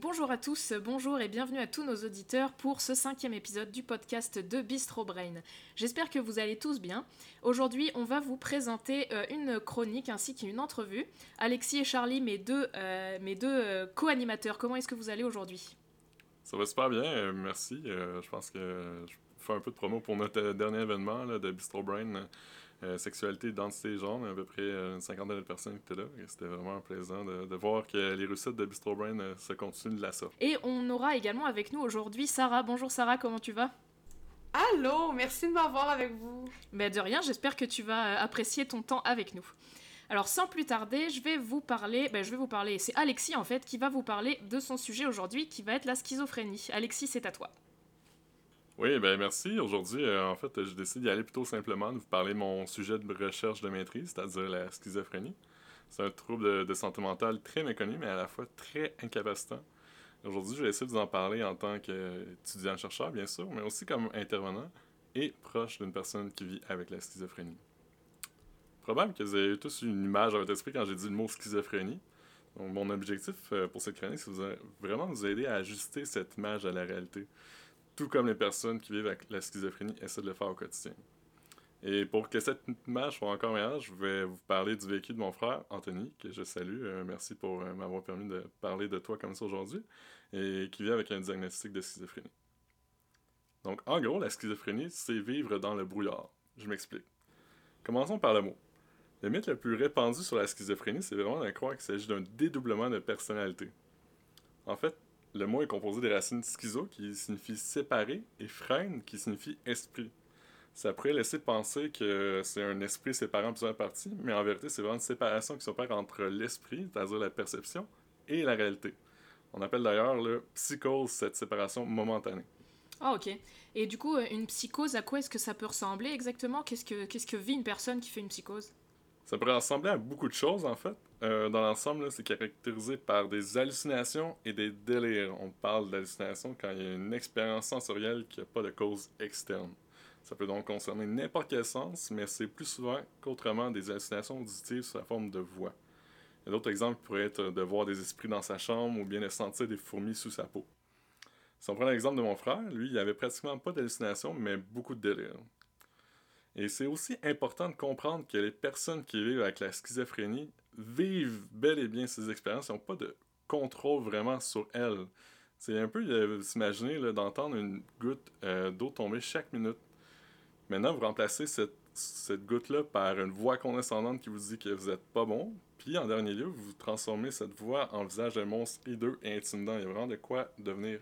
Bonjour à tous, bonjour et bienvenue à tous nos auditeurs pour ce cinquième épisode du podcast de Bistro Brain. J'espère que vous allez tous bien. Aujourd'hui, on va vous présenter euh, une chronique ainsi qu'une entrevue. Alexis et Charlie, mes deux, euh, deux euh, co-animateurs, comment est-ce que vous allez aujourd'hui? Ça va super bien, merci. je pense que je fais un peu de promo pour notre dernier événement de Bistro Brain. Euh, sexualité, identité, genre, à peu près euh, une cinquantaine de personnes qui étaient là. C'était vraiment plaisant de, de, voir que les recettes de Bistro Brain euh, se continuent de la sorte. Et on aura également avec nous aujourd'hui Sarah. Bonjour Sarah, comment tu vas? Allô, merci de m'avoir avec vous. Ben de rien, j'espère que tu vas apprécier ton temps avec nous. Alors sans plus tarder, je vais vous parler, ben, je vais vous parler, c'est Alexis en fait qui va vous parler de son sujet aujourd'hui qui va être la schizophrénie. Alexis, c'est à toi. Oui, ben merci. Aujourd'hui, euh, en fait, je décide d'y aller plutôt simplement, de vous parler de mon sujet de recherche de maîtrise, c'est-à-dire la schizophrénie. C'est un trouble de, santé mentale très méconnu, mais à la fois très incapacitant. Aujourd'hui, je vais essayer de vous en parler en tant qu'étudiant-chercheur, bien sûr, mais aussi comme intervenant et proche d'une personne qui vit avec la schizophrénie. Probable que vous avez tous une image à votre esprit quand j'ai dit le mot schizophrénie. Donc, mon objectif euh, pour cette chronique, c'est vraiment vous aider à ajuster cette image à la réalité tout comme les personnes qui vivent avec la schizophrénie essaient de le faire au quotidien. Et pour que cette image soit encore meilleure, je vais vous parler du vécu de mon frère, Anthony, que je salue. Euh, merci pour euh, m'avoir permis de parler de toi comme ça aujourd'hui, et qui vit avec un diagnostic de schizophrénie. Donc, en gros, la schizophrénie, c'est vivre dans le brouillard. Je m'explique. Commençons par le mot. Le mythe le plus répandu sur la schizophrénie, c'est vraiment de croire qu'il s'agit d'un dédoublement de personnalité. En fait, le mot est composé des racines schizo, qui signifie séparé, et freine, qui signifie esprit. Ça pourrait laisser penser que c'est un esprit séparant plusieurs parties, mais en vérité, c'est vraiment une séparation qui s'opère entre l'esprit, c'est-à-dire la perception, et la réalité. On appelle d'ailleurs le psychose cette séparation momentanée. Ah, ok. Et du coup, une psychose, à quoi est-ce que ça peut ressembler exactement? Qu'est-ce que, qu'est-ce que vit une personne qui fait une psychose? Ça pourrait ressembler à beaucoup de choses, en fait. Euh, dans l'ensemble, c'est caractérisé par des hallucinations et des délires. On parle d'hallucinations quand il y a une expérience sensorielle qui n'a pas de cause externe. Ça peut donc concerner n'importe quel sens, mais c'est plus souvent qu'autrement des hallucinations auditives sous la forme de voix. D'autres exemples pourraient être de voir des esprits dans sa chambre ou bien de sentir des fourmis sous sa peau. Si on prend l'exemple de mon frère, lui, il avait pratiquement pas d'hallucinations, mais beaucoup de délires. Et c'est aussi important de comprendre que les personnes qui vivent avec la schizophrénie vivent bel et bien ces expériences, n'ont pas de contrôle vraiment sur elles. C'est un peu euh, s'imaginer d'entendre une goutte euh, d'eau tomber chaque minute. Maintenant, vous remplacez cette, cette goutte-là par une voix condescendante qui vous dit que vous n'êtes pas bon. Puis, en dernier lieu, vous transformez cette voix en visage d'un monstre hideux et intimidant. Il y a vraiment de quoi devenir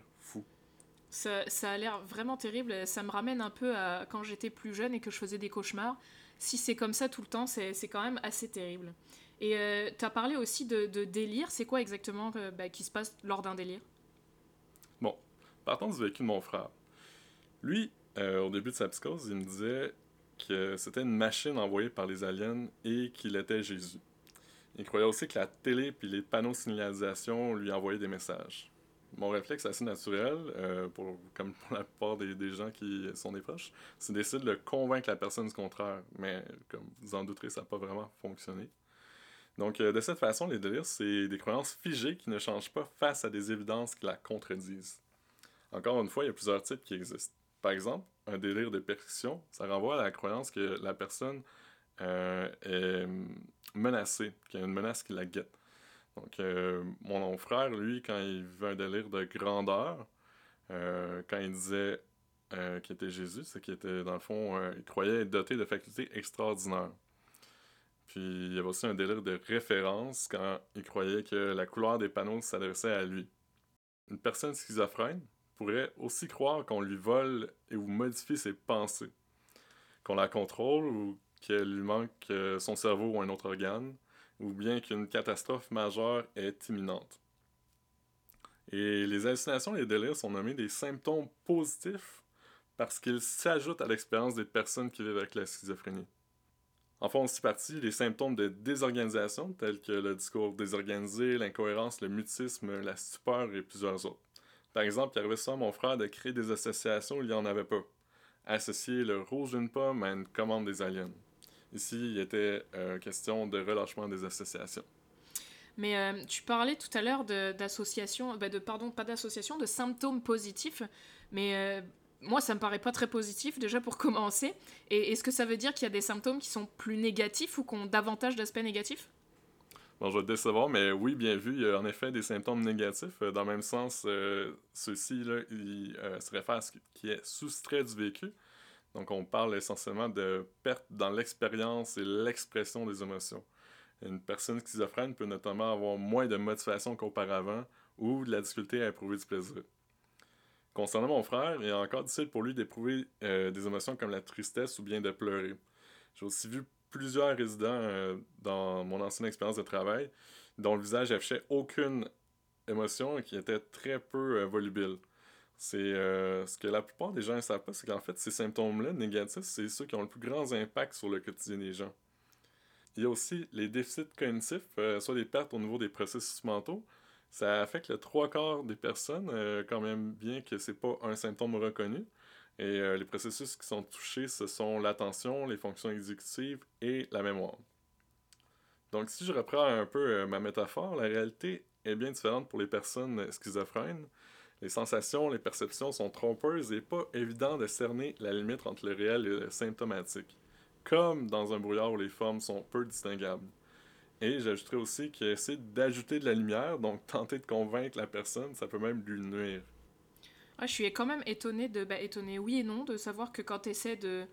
ça, a l'air vraiment terrible. Ça me ramène un peu à quand j'étais plus jeune et que je faisais des cauchemars. Si c'est comme ça tout le temps, c'est quand même assez terrible. Et euh, tu as parlé aussi de, délire. C'est quoi exactement euh, bah, qui se passe lors d'un délire? Bon, partons du vécu de mon frère. Lui, euh, au début de sa psychose, il me disait que c'était une machine envoyée par les aliens et qu'il était Jésus. Il croyait aussi que la télé puis les panneaux de signalisation lui envoyaient des messages mon réflexe assez naturel, euh, pour, comme pour la plupart des, des, gens qui sont des proches, c'est d'essayer de convaincre la personne du contraire. Mais comme vous en douterez, ça n'a pas vraiment fonctionné. Donc, euh, de cette façon, les délires, c'est des croyances figées qui ne changent pas face à des évidences qui la contredisent. Encore une fois, il y a plusieurs types qui existent. Par exemple, un délire de percussion, ça renvoie à la croyance que la personne euh, est menacée, qu'il y a une menace qui la guette. Donc, euh, mon frère, lui, quand il vivait un délire de grandeur, euh, quand il disait euh, qu'il était Jésus, c'est qu'il était, dans le fond, il croyait être doté de facultés extraordinaires. Puis, il y avait aussi un délire de référence quand il croyait que la couleur des panneaux s'adressait à lui. Une personne schizophrène pourrait aussi croire qu'on lui vole et ou modifie ses pensées, qu'on la contrôle ou qu'elle lui manque son cerveau ou un autre organe, ou bien qu'une catastrophe majeure est imminente. Et les hallucinations et les délires sont nommés des symptômes positifs parce qu'ils s'ajoutent à l'expérience des personnes qui vivent avec la schizophrénie. En font aussi partie les symptômes de désorganisation, tels que le discours désorganisé, l'incohérence, le mutisme, la stupeur et plusieurs autres. Par exemple, il arrivait souvent à mon frère de créer des associations où il n'y en avait pas. Associer le rouge d'une pomme à une commande des aliens. Ici, il était euh, question de relâchement des associations. Mais euh, tu parlais tout à l'heure d'association, bah de pardon, pas d'association, de symptômes positifs. Mais euh, moi, ça me paraît pas très positif déjà pour commencer. Et est-ce que ça veut dire qu'il y a des symptômes qui sont plus négatifs ou qui ont davantage d'aspects négatifs? Bon, je vais te décevoir, mais oui, bien vu, il y a en effet des symptômes négatifs. Dans le même sens, ceux-ci, là, ils se réfèrent à ce qui est soustrait du vécu. Donc, on parle essentiellement de perte dans l'expérience et l'expression des émotions. Une personne schizophrène peut notamment avoir moins de motivation qu'auparavant ou de la difficulté à éprouver du plaisir. Concernant mon frère, il est encore difficile pour lui d'éprouver euh, des émotions comme la tristesse ou bien de pleurer. J'ai aussi vu plusieurs résidents euh, dans mon ancienne expérience de travail dont le visage affichait aucune émotion et qui était très peu euh. C'est ce que la plupart des gens ne savent pas, c'est qu'en fait, ces symptômes-là négatifs, c'est ceux qui ont le plus grand impact sur le quotidien des gens. Il y a aussi les déficits cognitifs, euh, soit des pertes au niveau des processus mentaux. Ça affecte le trois quarts des personnes, euh, quand même bien que c'est pas un symptôme reconnu. Et euh, les processus qui sont touchés, ce sont l'attention, les fonctions exécutives et la mémoire. Donc si je reprends un peu ma métaphore, la réalité est bien différente pour les personnes schizophrènes. Les sensations, les perceptions sont trompeuses et pas évident de cerner la limite entre le réel et le symptomatique comme dans un brouillard où les formes sont peu distinguables. Et j'ajouterais aussi qu'essayer d'ajouter de la lumière, donc tenter de convaincre la personne, ça peut même lui nuire. je suis quand même étonnée de, étonnée oui et non, de savoir que quand tu essaies de,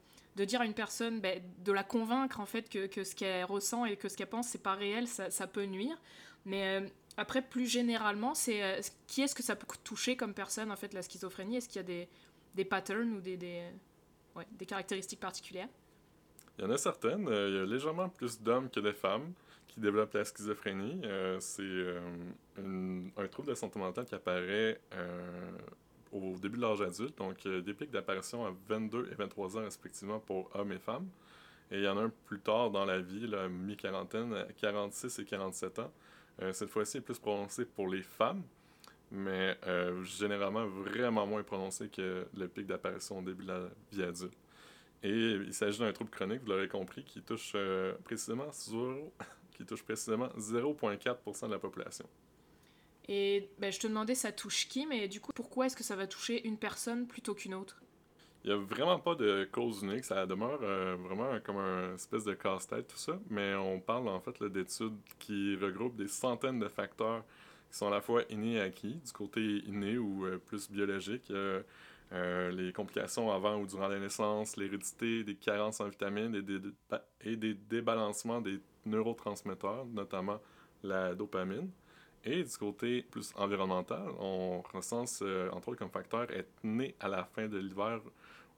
dire à une personne, bah, de la convaincre en fait que, ce qu'elle ressent et que ce qu'elle pense, c'est pas réel, ça, ça, peut nuire. Mais euh, après, plus généralement, c'est euh, qui est-ce que ça peut toucher comme personne, en fait, la schizophrénie? Est-ce qu'il y a des, des patterns ou des, des, caractéristiques particulières? Il y en a certaines. Euh, il y a légèrement plus d'hommes que de femmes qui développent la schizophrénie. Euh, c'est un trouble de santé mentale qui apparaît au début de l'âge adulte. Donc, des pics d'apparition à 22 et 23 ans respectivement pour hommes et femmes. Et il y en a un plus tard dans la vie, mi-quarantaine, à 46 et 47 ans. Cette fois-ci, est plus prononcé pour les femmes, mais généralement vraiment moins prononcé que le pic d'apparition au début de la vie adulte. Et il s'agit d'un trouble chronique, vous l'aurez compris, qui touche euh, précisément 0, qui touche précisément 0,4% de la population. Et ben, je te demandais, ça touche qui, mais du coup, pourquoi est-ce que ça va toucher une personne plutôt qu'une autre? Il n'y a vraiment pas de cause unique, ça demeure euh, vraiment comme un espèce de casse-tête, tout ça, mais on parle en fait d'études qui regroupent des centaines de facteurs qui sont à la fois innés et acquis, du côté inné ou euh, plus biologique. Euh, les complications avant ou durant la naissance, l'hérédité, des carences en vitamines et des, et des débalancements des neurotransmetteurs, notamment la dopamine. Et du côté plus environnemental, on recense entre autres comme facteur être né à la fin de l'hiver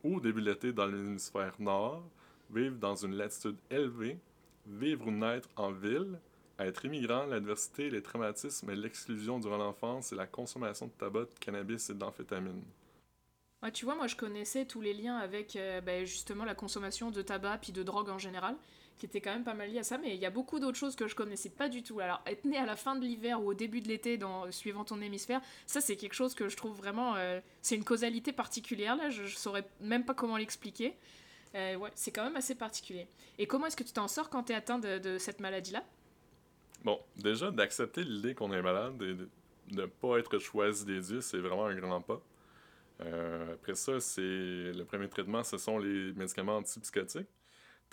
ou début dans l'hémisphère nord, vivre dans une latitude élevée, vivre ou naître en ville, être immigrant, l'adversité, les traumatismes et l'exclusion durant l'enfance et la consommation de tabac, de cannabis et d'amphétamines. Tu vois, moi je connaissais tous les liens avec euh, ben, justement la consommation de tabac puis de drogue en général, qui étaient quand même pas mal liés à ça, mais il y a beaucoup d'autres choses que je connaissais pas du tout. Alors, être né à la fin de l'hiver ou au début de l'été, dans, suivant ton hémisphère, ça c'est quelque chose que je trouve vraiment. Euh, c'est une causalité particulière là, je, je saurais même pas comment l'expliquer. Euh, ouais, c'est quand même assez particulier. Et comment est-ce que tu t'en sors quand tu es atteint de, de cette maladie-là? Bon, déjà, d'accepter l'idée qu'on est malade et de ne pas être choisi des dieux, c'est vraiment un grand pas. Euh, après ça, c'est le premier traitement, ce sont les médicaments antipsychotiques.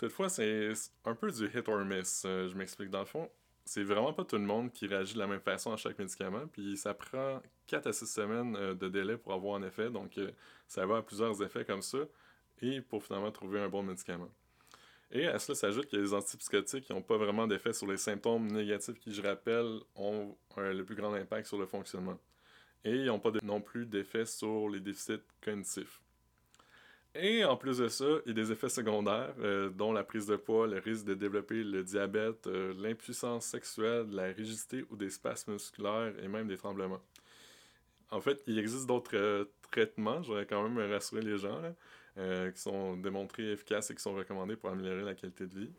Toutefois, c'est un peu du hit or miss. Euh, je m'explique. Dans le fond, c'est vraiment pas tout le monde qui réagit de la même façon à chaque médicament. Puis ça prend 4 à 6 semaines euh, de délai pour avoir un effet. Donc ça va à plusieurs effets comme ça. Et pour finalement trouver un bon médicament. Et à cela s'ajoute que les antipsychotiques n'ont pas vraiment d'effet sur les symptômes négatifs qui, je rappelle, ont le plus grand impact sur le fonctionnement et ils n'ont pas non plus d'effet sur les déficits cognitifs. Et en plus de ça, il y a des effets secondaires, euh, dont la prise de poids, le risque de développer le diabète, euh, l'impuissance sexuelle, la rigidité ou des spasmes musculaires et même des tremblements. En fait, il existe d'autres euh, traitements, j'aurais quand même rassurer les gens, qui sont démontrés efficaces et qui sont recommandés pour améliorer la qualité de vie.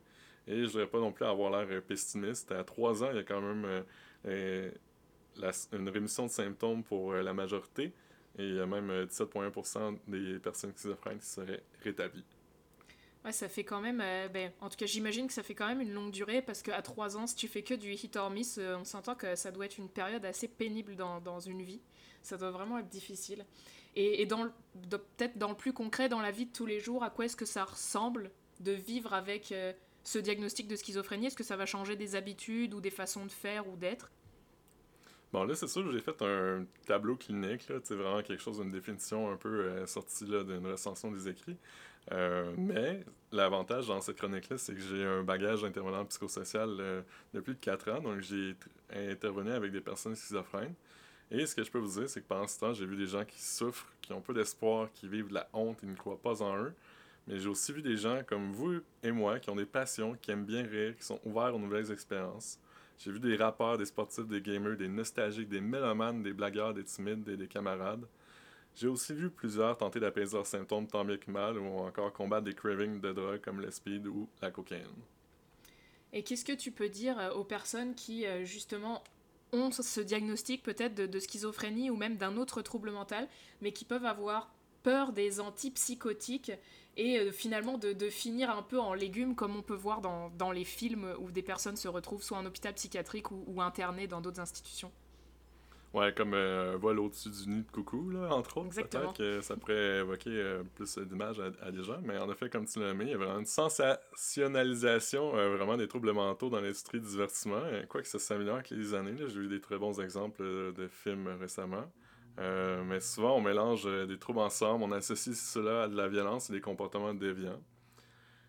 Et je ne voudrais pas non plus avoir l'air pessimiste. À trois ans, il y a quand même une rémission de symptômes pour euh, la majorité. Et il y a même 17,1% euh, des personnes schizophrènes qui seraient rétablies. Ouais, ça fait quand même. euh, ben, en tout cas, j'imagine que ça fait quand même une longue durée parce qu'à 3 ans, si tu fais que du hit or miss, euh, on s'entend que ça doit être une période assez pénible dans, une vie. Ça doit vraiment être difficile. Et, peut-être dans le plus concret, dans la vie de tous les jours, à quoi est-ce que ça ressemble de vivre avec ce diagnostic de schizophrénie? Est-ce que ça va changer des habitudes ou des façons de faire ou d'être? Bon, là, c'est sûr j'ai fait un tableau clinique, là, vraiment quelque chose, une définition un peu euh, sortie là, d'une recension des écrits. Euh, mais l'avantage dans cette chronique-là, c'est que j'ai un bagage d'intervenant psychosocial euh, de plus de 4 ans, donc j'ai intervenu avec des personnes schizophrènes. Et ce que je peux vous dire, c'est que pendant ce temps, j'ai vu des gens qui souffrent, qui ont peu d'espoir, qui vivent de la honte, ils ne croient pas en eux. Mais j'ai aussi vu des gens comme vous et moi qui ont des passions, qui aiment bien rire, qui sont ouverts aux nouvelles expériences. J'ai vu des rappeurs, des sportifs, des gamers, des nostalgiques, des mélomanes, des blagueurs, des timides et des camarades. J'ai aussi vu plusieurs tenter d'apaiser leurs symptômes tant bien que mal ou encore combattre des cravings de drogue comme le speed ou la cocaïne. Et qu'est-ce que tu peux dire euh, aux personnes qui, euh, justement, ont ce diagnostic peut-être de schizophrénie ou même d'un autre trouble mental, mais qui peuvent avoir peur des antipsychotiques et euh, finalement de, de finir un peu en légumes comme on peut voir dans, dans les films où des personnes se retrouvent soit en hôpital psychiatrique ou, ou internées dans d'autres institutions. Ouais, comme euh, vol au-dessus du nid de coucou, là, entre autres. Exactement. Peut-être que ça pourrait évoquer euh, plus d'images à, à des gens, mais en effet, comme tu l'as mis, il y a vraiment une sensationnalisation euh, vraiment des troubles mentaux dans l'industrie du divertissement. Quoique ça s'améliore avec les années, là. j'ai eu des très bons exemples de films récemment. Euh, mais souvent, on mélange euh, des troubles ensemble, on associe cela à de la violence et des comportements déviants.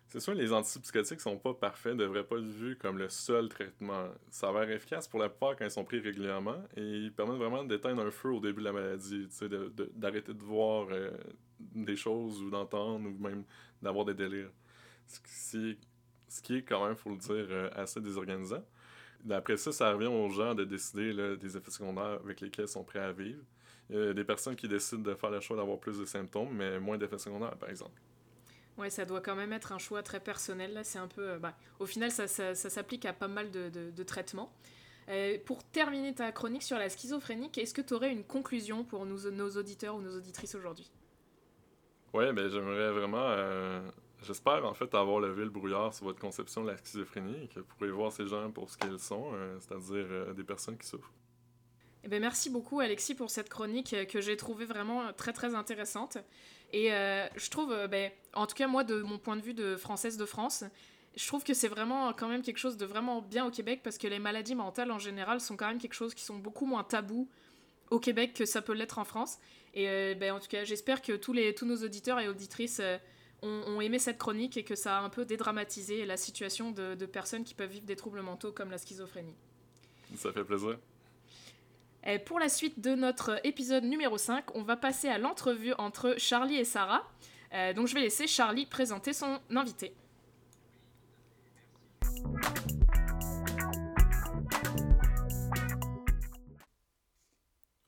C'est sûr, les antipsychotiques sont pas parfaits, ne devraient pas être vus comme le seul traitement. Ça s'avère efficace pour la plupart quand ils sont pris régulièrement et ils permettent vraiment d'éteindre un feu au début de la maladie, sais, de- de- d'arrêter de, voir euh, des choses ou d'entendre ou même d'avoir des délires. Ce qui, ce qui est quand même, faut le dire, assez désorganisant. Après ça, ça revient aux gens de décider des effets secondaires avec lesquels ils sont prêts à vivre. A des personnes qui décident de faire le choix d'avoir plus de symptômes, mais moins d'effets secondaires, par exemple. Ouais, ça doit quand même être un choix très personnel. Là, c'est un peu. euh, bah, au final, ça, ça- ça s'applique à pas mal de, de- de traitements. Euh, pour terminer ta chronique sur la schizophrénie, est-ce que tu aurais une conclusion pour nous, nos auditeurs ou nos auditrices aujourd'hui? Ouais, ben j'aimerais vraiment. euh, J'espère en fait avoir levé le brouillard sur votre conception de la schizophrénie et que vous pourrez voir ces gens pour ce qu'ils sont, euh, c'est-à-dire euh, des personnes qui souffrent. Eh ben, merci beaucoup Alexis pour cette chronique euh, que j'ai trouvée vraiment euh, très très intéressante. Et euh, je trouve, ben, en tout cas moi de mon point de vue de française de France, je trouve que c'est vraiment quand même quelque chose de vraiment bien au Québec parce que les maladies mentales en général sont quand même quelque chose qui sont beaucoup moins tabous au Québec que ça peut l'être en France. Et ben, en tout cas j'espère que tous, les, tous nos auditeurs et auditrices ont, aimé cette chronique et que ça a un peu dédramatisé la situation de personnes qui peuvent vivre des troubles mentaux comme la schizophrénie. Ça fait plaisir. Et pour la suite de notre épisode numéro 5, on va passer à l'entrevue entre Charlie et Sarah. Euh, donc je vais laisser Charlie présenter son invité.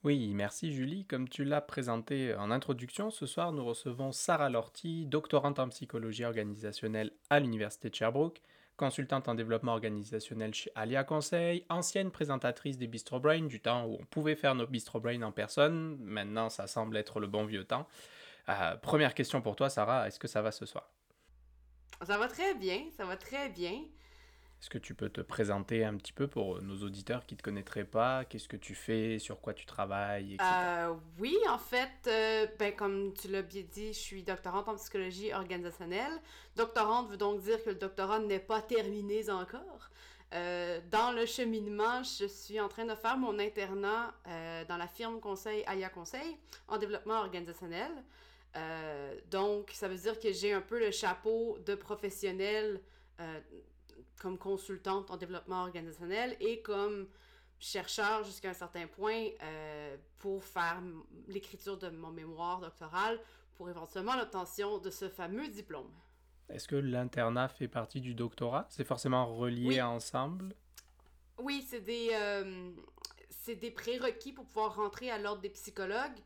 Oui, merci Julie. Comme tu l'as présenté en introduction, ce soir nous recevons Sarah Lorty, doctorante en psychologie organisationnelle à l'Université de Sherbrooke, consultante en développement organisationnel chez Alia Conseil, ancienne présentatrice des Bistro Brain du temps où on pouvait faire nos Bistro Brain en personne. Maintenant, ça semble être le bon vieux temps. Euh, première question pour toi, Sarah, est-ce que ça va ce soir? Ça va très bien, ça va très bien. Est-ce que tu peux te présenter un petit peu pour nos auditeurs qui ne te connaîtraient pas? Qu'est-ce que tu fais? Sur quoi tu travailles? Euh, oui, en fait, euh, ben, comme tu l'as bien dit, je suis doctorante en psychologie organisationnelle. Doctorante veut donc dire que le doctorat n'est pas terminé encore. Euh, dans le cheminement, je suis en train de faire mon internat euh, dans la firme conseil Alia Conseil en développement organisationnel. Euh, donc, ça veut dire que j'ai un peu le chapeau de professionnel euh, comme consultante en développement organisationnel et comme chercheur jusqu'à un certain point euh, pour faire l'écriture de mon mémoire doctoral pour éventuellement l'obtention de ce fameux diplôme. Est-ce que l'internat fait partie du doctorat? C'est forcément relié Oui. ensemble? Oui, c'est des, euh, c'est des prérequis pour pouvoir rentrer à l'ordre des psychologues.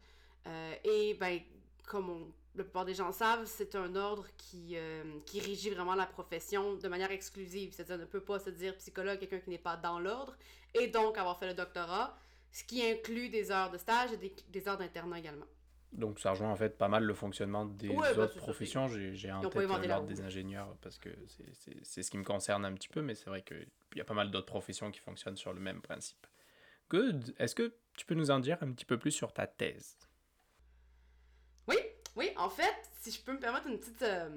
Euh, et ben, comme on- la plupart des gens savent, c'est un ordre qui, euh, qui régit vraiment la profession de manière exclusive. C'est-à-dire, on ne peut pas se dire psychologue quelqu'un qui n'est pas dans l'ordre et donc avoir fait le doctorat, ce qui inclut des heures de stage et des, des heures d'internat également. Donc ça rejoint en fait pas mal le fonctionnement des Ouais, bah, autres professions. J'ai en tête euh, l'ordre des ingénieurs parce que c'est- c'est c'est ce qui me concerne un petit peu, mais c'est vrai qu'il y a pas mal d'autres professions qui fonctionnent sur le même principe. Good. Est-ce que tu peux nous en dire un petit peu plus sur ta thèse? Oui, oui, en fait, si je peux me permettre une petite... euh,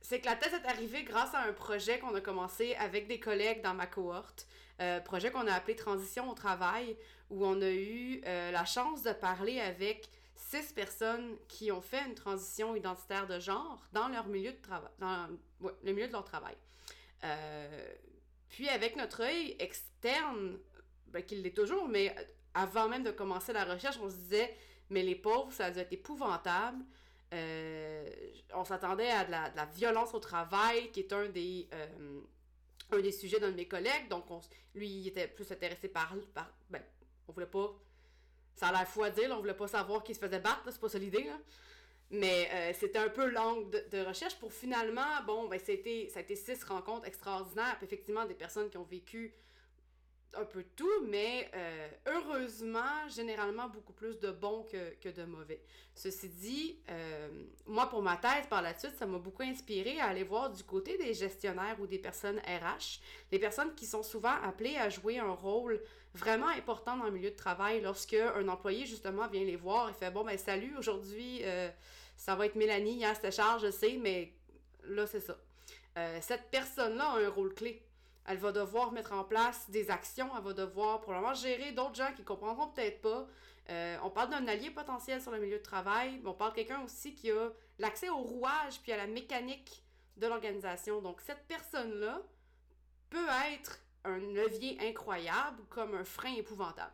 c'est que la thèse est arrivée grâce à un projet qu'on a commencé avec des collègues dans ma cohorte, euh, projet qu'on a appelé Transition au travail, où on a eu euh, la chance de parler avec six personnes qui ont fait une transition identitaire de genre dans leur milieu de travail, dans le milieu de leur travail. Puis avec notre œil externe, ben, qu'il l'est toujours, mais avant même de commencer la recherche, on se disait, mais les pauvres, ça a dû être épouvantable. Euh, on s'attendait à de la, violence au travail, qui est un des, euh, un des sujets d'un de mes collègues. Donc, on lui, il était plus intéressé par. par ben, on voulait pas. Ça a l'air dire, on voulait pas savoir qui se faisait battre, c'est pas ça l'idée. Mais euh, c'était un peu l'angle de, de recherche pour finalement, bon, ben, c'était, ça a été six rencontres extraordinaires, puis effectivement, des personnes qui ont vécu un peu tout, mais euh, heureusement, généralement beaucoup plus de bons que, que de mauvais. Ceci dit, euh, moi, pour ma thèse, par la suite, ça m'a beaucoup inspiré à aller voir du côté des gestionnaires ou des personnes RH, les personnes qui sont souvent appelées à jouer un rôle vraiment important dans le milieu de travail lorsque un employé, justement, vient les voir et fait « Bon, ben salut, aujourd'hui, euh, ça va être Mélanie, hier c'était Charles, je sais, mais là, c'est ça. Cette personne-là a un rôle clé. Elle va devoir mettre en place des actions, elle va devoir probablement gérer d'autres gens qui comprendront peut-être pas. Euh, on parle d'un allié potentiel sur le milieu de travail, mais on parle de quelqu'un aussi qui a l'accès au rouage puis à la mécanique de l'organisation. Donc cette personne-là peut être un levier incroyable comme un frein épouvantable.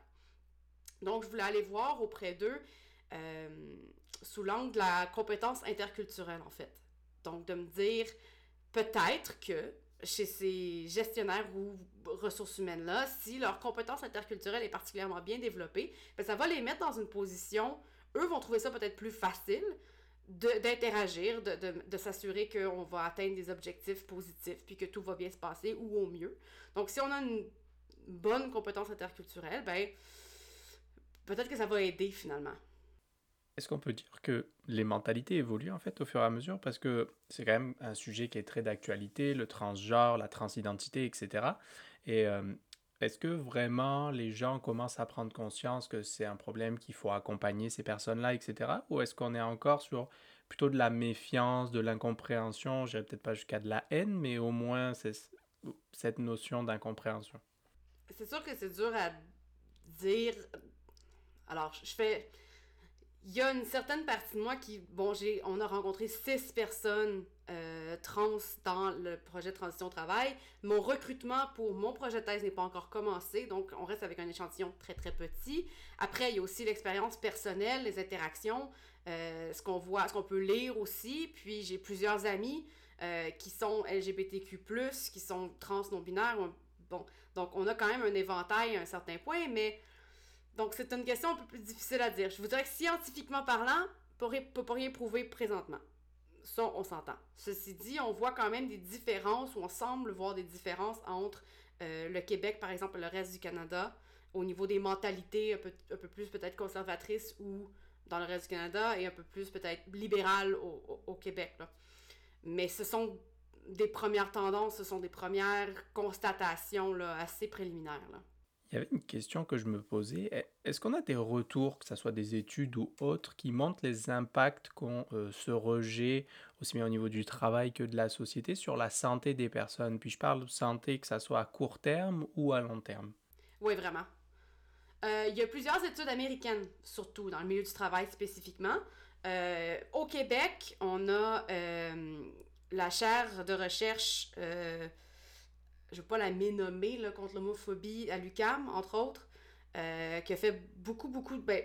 Donc je voulais aller voir auprès d'eux euh, sous l'angle de la compétence interculturelle en fait. Donc de me dire peut-être que chez ces gestionnaires ou ressources humaines-là, si leur compétence interculturelle est particulièrement bien développée, ben ça va les mettre dans une position, eux vont trouver ça peut-être plus facile de- d'interagir, de, de, de s'assurer qu'on va atteindre des objectifs positifs, puis que tout va bien se passer, ou au mieux. Donc si on a une bonne compétence interculturelle, ben peut-être que ça va aider finalement. Est-ce qu'on peut dire que les mentalités évoluent en fait au fur et à mesure? Parce que c'est quand même un sujet qui est très d'actualité, le transgenre, la transidentité, etc. Et euh, est-ce que vraiment les gens commencent à prendre conscience que c'est un problème qu'il faut accompagner ces personnes-là, etc. Ou est-ce qu'on est encore sur plutôt de la méfiance, de l'incompréhension, je dirais peut-être pas jusqu'à de la haine, mais au moins cette notion d'incompréhension. C'est sûr que c'est dur à dire. Alors, je fais. Il y a une certaine partie de moi qui. Bon, j'ai, on a rencontré six personnes euh, trans dans le projet transition travail. Mon recrutement pour mon projet de thèse n'est pas encore commencé, donc on reste avec un échantillon très très petit. Après, il y a aussi l'expérience personnelle, les interactions, euh, ce qu'on voit, ce qu'on peut lire aussi. Puis j'ai plusieurs amis euh, qui sont LGBTQ, qui sont trans non-binaires. Bon, donc on a quand même un éventail à un certain point, mais donc, c'est une question un peu plus difficile à dire. Je vous dirais que scientifiquement parlant, on ne rien prouver présentement. Ça, on s'entend. Ceci dit, on voit quand même des différences, ou on semble voir des différences entre euh, le Québec, par exemple, et le reste du Canada, au niveau des mentalités un peu, un peu plus peut-être conservatrices ou dans le reste du Canada, et un peu plus peut-être libérales au, au, au Québec. Là. Mais ce sont des premières tendances, ce sont des premières constatations là, assez préliminaires. Là. Il y avait une question que je me posais. Est-ce qu'on a des retours, que ce soit des études ou autres, qui montrent les impacts qu'ont euh, ce rejet, aussi bien au niveau du travail que de la société, sur la santé des personnes? Puis je parle de santé, que ce soit à court terme ou à long terme. Oui, vraiment. Euh, il y a plusieurs études américaines, surtout dans le milieu du travail spécifiquement. Euh, au Québec, on a euh, la chaire de recherche je ne vais pas la ménommer là, contre l'homophobie à l'UCAM, entre autres, euh, qui a fait beaucoup, beaucoup, ben,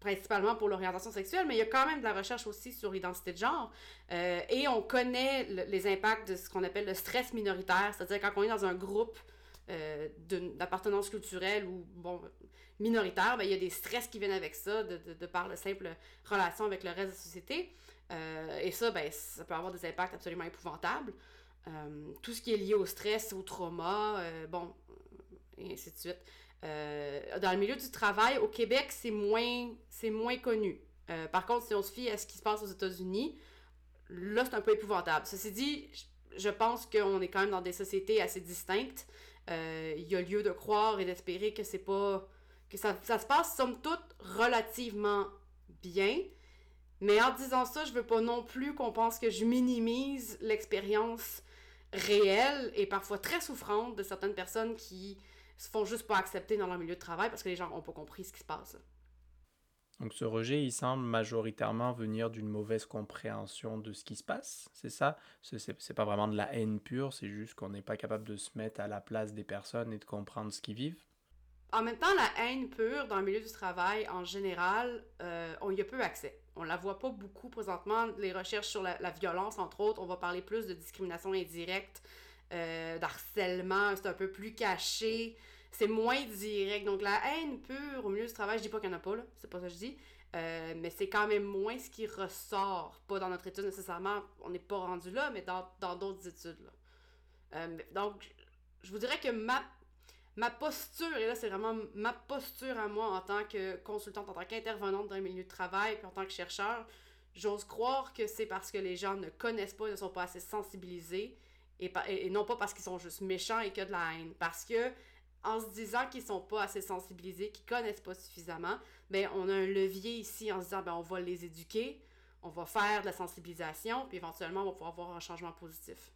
principalement pour l'orientation sexuelle, mais il y a quand même de la recherche aussi sur l'identité de genre. Euh, et on connaît le, les impacts de ce qu'on appelle le stress minoritaire, c'est-à-dire quand on est dans un groupe euh, d'appartenance culturelle ou bon, minoritaire, ben, il y a des stress qui viennent avec ça, de, de, de par la simple relation avec le reste de la société. Et ça, ben, ça peut avoir des impacts absolument épouvantables. Euh, tout ce qui est lié au stress, au trauma, euh, bon, et ainsi de suite. Euh, dans le milieu du travail, au Québec, c'est moins, c'est moins connu. Euh, par contre, si on se fie à ce qui se passe aux États-Unis, là, c'est un peu épouvantable. Ceci dit, je pense qu'on est quand même dans des sociétés assez distinctes. Il y a lieu de croire et d'espérer que c'est pas. que ça, ça, se passe, somme toute, relativement bien. Mais en disant ça, je veux pas non plus qu'on pense que je minimise l'expérience réelle et parfois très souffrante de certaines personnes qui se font juste pas accepter dans leur milieu de travail parce que les gens n'ont pas compris ce qui se passe. Donc ce rejet, il semble majoritairement venir d'une mauvaise compréhension de ce qui se passe, c'est ça? C'est pas vraiment de la haine pure, c'est juste qu'on n'est pas capable de se mettre à la place des personnes et de comprendre ce qu'ils vivent? En même temps, la haine pure dans le milieu du travail, en général, euh, on y a peu accès. On la voit pas beaucoup présentement. Les recherches sur la, violence, entre autres, on va parler plus de discrimination indirecte, euh, d'harcèlement, c'est un peu plus caché c'est moins direct. Donc la haine pure au milieu du travail, je dis pas qu'il n'y en a pas, là, c'est pas ça que je dis, euh, mais c'est quand même moins ce qui ressort, pas dans notre étude nécessairement, on n'est pas rendu là, mais dans d'autres études. Euh, donc, je vous dirais que ma, ma posture, et là c'est vraiment ma posture à moi en tant que consultante, en tant qu'intervenante dans le milieu de travail, puis en tant que chercheur, j'ose croire que c'est parce que les gens ne connaissent pas, ne sont pas assez sensibilisés, et, et non pas parce qu'ils sont juste méchants et que de la haine. Parce que en se disant qu'ils sont pas assez sensibilisés, qu'ils connaissent pas suffisamment, ben on a un levier ici en se disant ben on va les éduquer, on va faire de la sensibilisation, puis éventuellement on va pouvoir avoir un changement positif.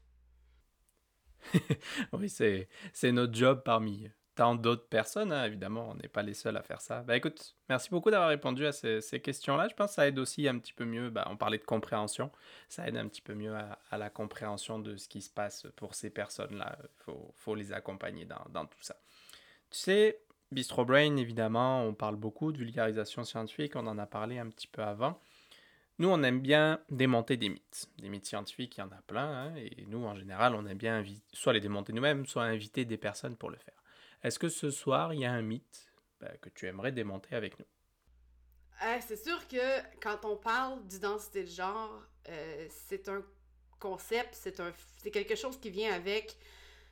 oui, c'est, notre job parmi tant d'autres personnes, hein, évidemment, on n'est pas les seuls à faire ça. Ben écoute, merci beaucoup d'avoir répondu à ces, questions-là. Je pense que ça aide aussi un petit peu mieux, ben, on parlait de compréhension, ça aide un petit peu mieux à, la compréhension de ce qui se passe pour ces personnes-là. Il faut, les accompagner dans, dans tout ça. Tu sais, Bistro Brain, évidemment, on parle beaucoup de vulgarisation scientifique, on en a parlé un petit peu avant. Nous, on aime bien démonter des mythes. Des mythes scientifiques, il y en a plein, hein, et nous, en général, on aime bien soit les démonter nous-mêmes, soit inviter des personnes pour le faire. Est-ce que ce soir, il y a un mythe bah, que tu aimerais démonter avec nous? Euh, C'est sûr que quand on parle d'identité de genre, euh, c'est un concept, c'est quelque chose qui vient avec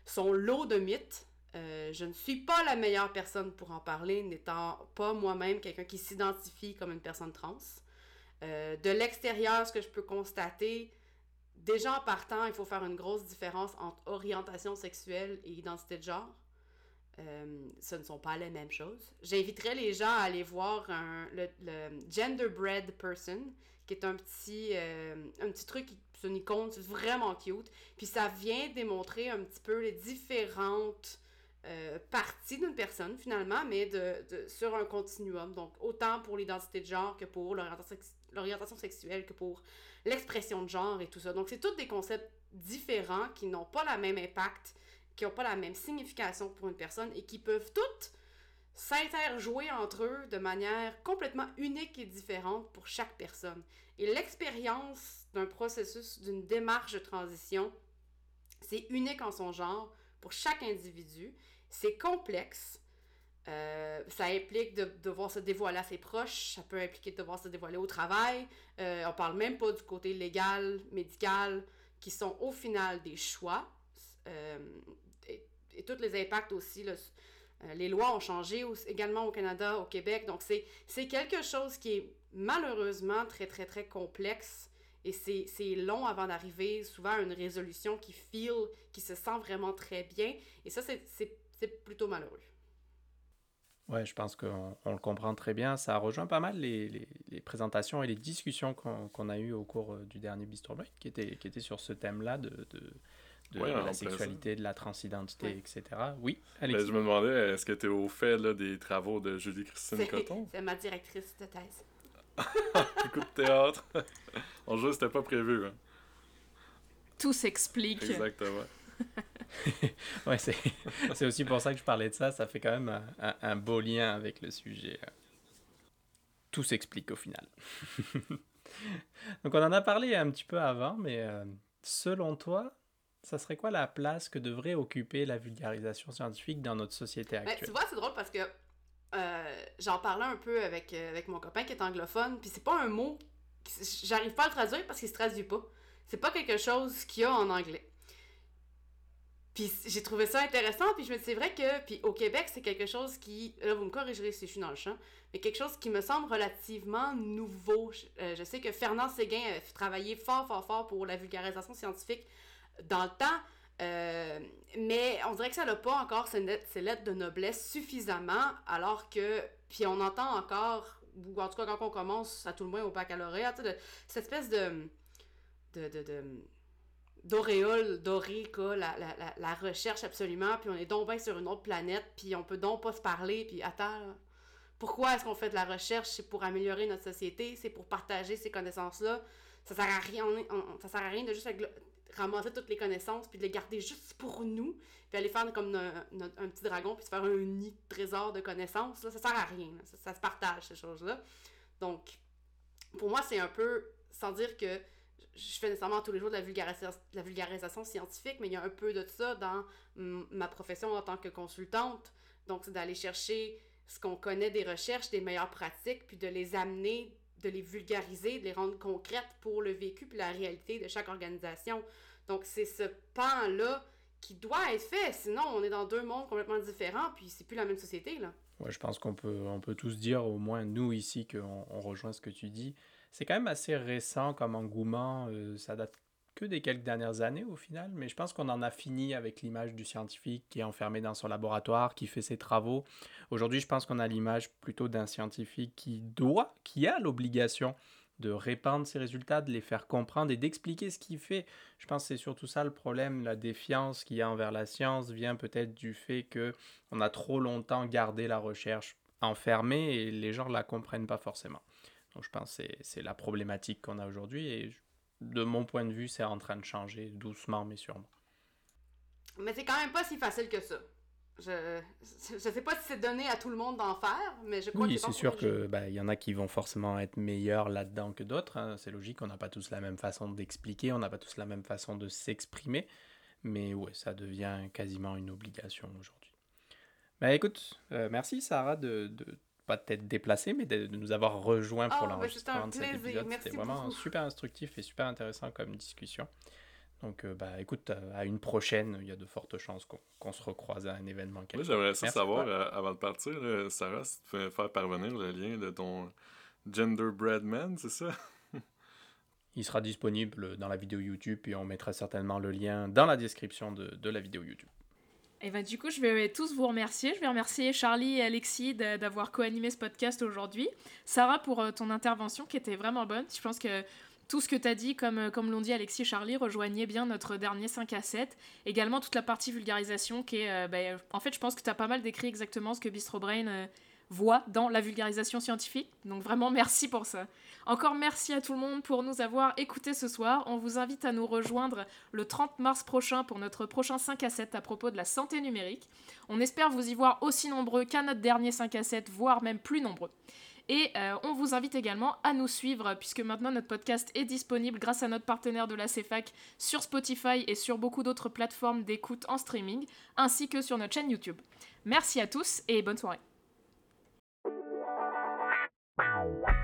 son lot de mythes. Euh, je ne suis pas la meilleure personne pour en parler, n'étant pas moi-même quelqu'un qui s'identifie comme une personne trans. Euh, de l'extérieur, ce que je peux constater, déjà en partant, il faut faire une grosse différence entre orientation sexuelle et identité de genre. Euh, ce ne sont pas les mêmes choses. J'inviterais les gens à aller voir le, Genderbread Person, qui est un petit, un petit truc, c'est une icône, vraiment cute. Puis ça vient démontrer un petit peu les différentes euh, partie d'une personne finalement, mais de, sur un continuum. Donc autant pour l'identité de genre que pour l'orientation sexuelle, que pour l'expression de genre et tout ça. Donc c'est tous des concepts différents qui n'ont pas le même impact, qui n'ont pas la même signification pour une personne et qui peuvent toutes s'interjouer entre eux de manière complètement unique et différente pour chaque personne. Et l'expérience d'un processus, d'une démarche de transition, c'est unique en son genre pour chaque individu. C'est complexe. Euh, ça implique de devoir se dévoiler à ses proches, ça peut impliquer de devoir se dévoiler au travail. Euh, on parle même pas du côté légal, médical, qui sont au final des choix. Euh, et, et, tous les impacts aussi. Là, euh, les lois ont changé également au Canada, au Québec. Donc c'est quelque chose qui est malheureusement très très très complexe et c'est long avant d'arriver souvent à une résolution qui feel, qui se sent vraiment très bien. Et ça, c'est plutôt malheureux. Ouais, je pense qu'on le comprend très bien. Ça rejoint pas mal les, les, présentations et les discussions qu'on a eues au cours euh, du dernier Bistro qui était, qui était sur ce thème-là de, de, de, la sexualité, de la transidentité, etc. Oui, ben, je me demandais, est-ce que tu es au fait là, des travaux de Julie-Christine Coton? C'est ma directrice de thèse. Coup de théâtre. en jeu, c'était pas prévu. Hein. Tout s'explique. Exactement. ouais, c'est aussi pour ça que je parlais de ça. Ça fait quand même un, beau lien avec le sujet. Tout s'explique au final. Donc on en a parlé un petit peu avant, mais euh, selon toi, ça serait quoi la place que devrait occuper la vulgarisation scientifique dans notre société ben, actuelle? tu vois, c'est drôle parce que euh, j'en parlais un peu avec, euh, avec mon copain qui est anglophone, puis c'est pas un mot, j'arrive pas à le traduire parce qu'il se traduit pas. C'est pas quelque chose qu'il y a en anglais. Puis j'ai trouvé ça intéressant, puis je me dis, c'est vrai que, puis au Québec, c'est quelque chose qui, là, vous me corrigerez si je suis dans le champ, mais quelque chose qui me semble relativement nouveau. Je, euh, sais que Fernand Séguin a travaillé fort, fort, fort pour la vulgarisation scientifique dans le temps, euh, mais on dirait que ça n'a pas encore ses lettres, de noblesse suffisamment, alors que, puis on entend encore, ou en tout cas quand on commence, à tout le moins au baccalauréat, cette espèce de, de, d'auréole dorée la, recherche absolument, puis on est donc bien sur une autre planète, puis on peut donc pas se parler, puis attends, pourquoi est-ce qu'on fait de la recherche? C'est pour améliorer notre société, c'est pour partager ces connaissances-là. Ça sert à rien, ça sert à rien de juste ramasser toutes les connaissances, puis de les garder juste pour nous, puis aller faire comme un, petit dragon, puis se faire un nid de trésor de connaissances, là, ça sert à rien, ça, se partage, ces choses-là. Donc, pour moi, c'est un peu, sans dire que je fais nécessairement tous les jours de la, vulgarisation, la vulgarisation scientifique, mais il y a un peu de ça dans ma profession en tant que consultante. Donc, c'est d'aller chercher ce qu'on connaît des recherches, des meilleures pratiques, puis de les amener, de les vulgariser, de les rendre concrètes pour le vécu puis la réalité de chaque organisation. Donc, c'est ce pan-là qui doit être fait, sinon on est dans deux mondes complètement différents, puis c'est plus la même société, là. Ouais, je pense qu'on peut, on peut tous dire, au moins nous ici, qu'on on rejoint ce que tu dis c'est quand même assez récent comme engouement. Euh, ça date que des quelques dernières années au final, mais je pense qu'on en a fini avec l'image du scientifique qui est enfermé dans son laboratoire, qui fait ses travaux. Aujourd'hui, je pense qu'on a l'image plutôt d'un scientifique qui doit, qui a l'obligation de répandre ses résultats, de les faire comprendre et d'expliquer ce qu'il fait. Je pense que c'est surtout ça le problème, la défiance qu'il y a envers la science vient peut-être du fait que on a trop longtemps gardé la recherche enfermée et les gens ne la comprennent pas forcément. Donc je pense que c'est la problématique qu'on a aujourd'hui et de mon point de vue, c'est en train de changer doucement mais sûrement. Mais c'est quand même pas si facile que ça. Je ne sais pas si c'est donné à tout le monde d'en faire, mais je crois oui, c'est sûr que bah, y en a qui vont forcément être meilleurs là-dedans que d'autres. Hein. C'est logique, on n'a pas tous la même façon d'expliquer, on n'a pas tous la même façon de s'exprimer, mais ouais, ça devient quasiment une obligation aujourd'hui. Bah écoute, euh, merci Sarah de, de pas d'être déplacé, mais de, nous avoir rejoints pour oh, l'enregistrement de cet épisode. C'était vraiment super instructif et super intéressant comme discussion. Donc, euh, bah, écoute, euh, à une prochaine, il y a de fortes chances qu'on se recroise à un événement. Oui, j'aimerais ça savoir, euh, avant de partir, Sarah, si tu peux faire parvenir le lien de ton Genderbread Man, c'est ça? il sera disponible dans la vidéo YouTube et on mettra certainement le lien dans la description de, de la vidéo YouTube. Et ben du coup, je vais tous vous remercier. Je vais remercier Charlie et Alexis d'avoir co-animé ce podcast aujourd'hui. Sarah pour euh, ton intervention qui était vraiment bonne. Je pense que tout ce que tu as dit, comme, euh, comme l'ont dit Alexis et Charlie, rejoignait bien notre dernier 5 à 7. Également toute la partie vulgarisation qui est... Euh, ben, en fait, je pense que tu as pas mal décrit exactement ce que Bistro Brain voit dans la vulgarisation scientifique. Donc vraiment merci pour ça. Encore merci à tout le monde pour nous avoir écoutés ce soir. On vous invite à nous rejoindre le 30 mars prochain pour notre prochain 5 à 7 à propos de la santé numérique. On espère vous y voir aussi nombreux qu'à notre dernier 5 à 7, voire même plus nombreux. Et euh, on vous invite également à nous suivre puisque maintenant notre podcast est disponible grâce à notre partenaire de la CFAC sur Spotify et sur beaucoup d'autres plateformes d'écoute en streaming, ainsi que sur notre chaîne YouTube. Merci à tous et bonne soirée. Bye.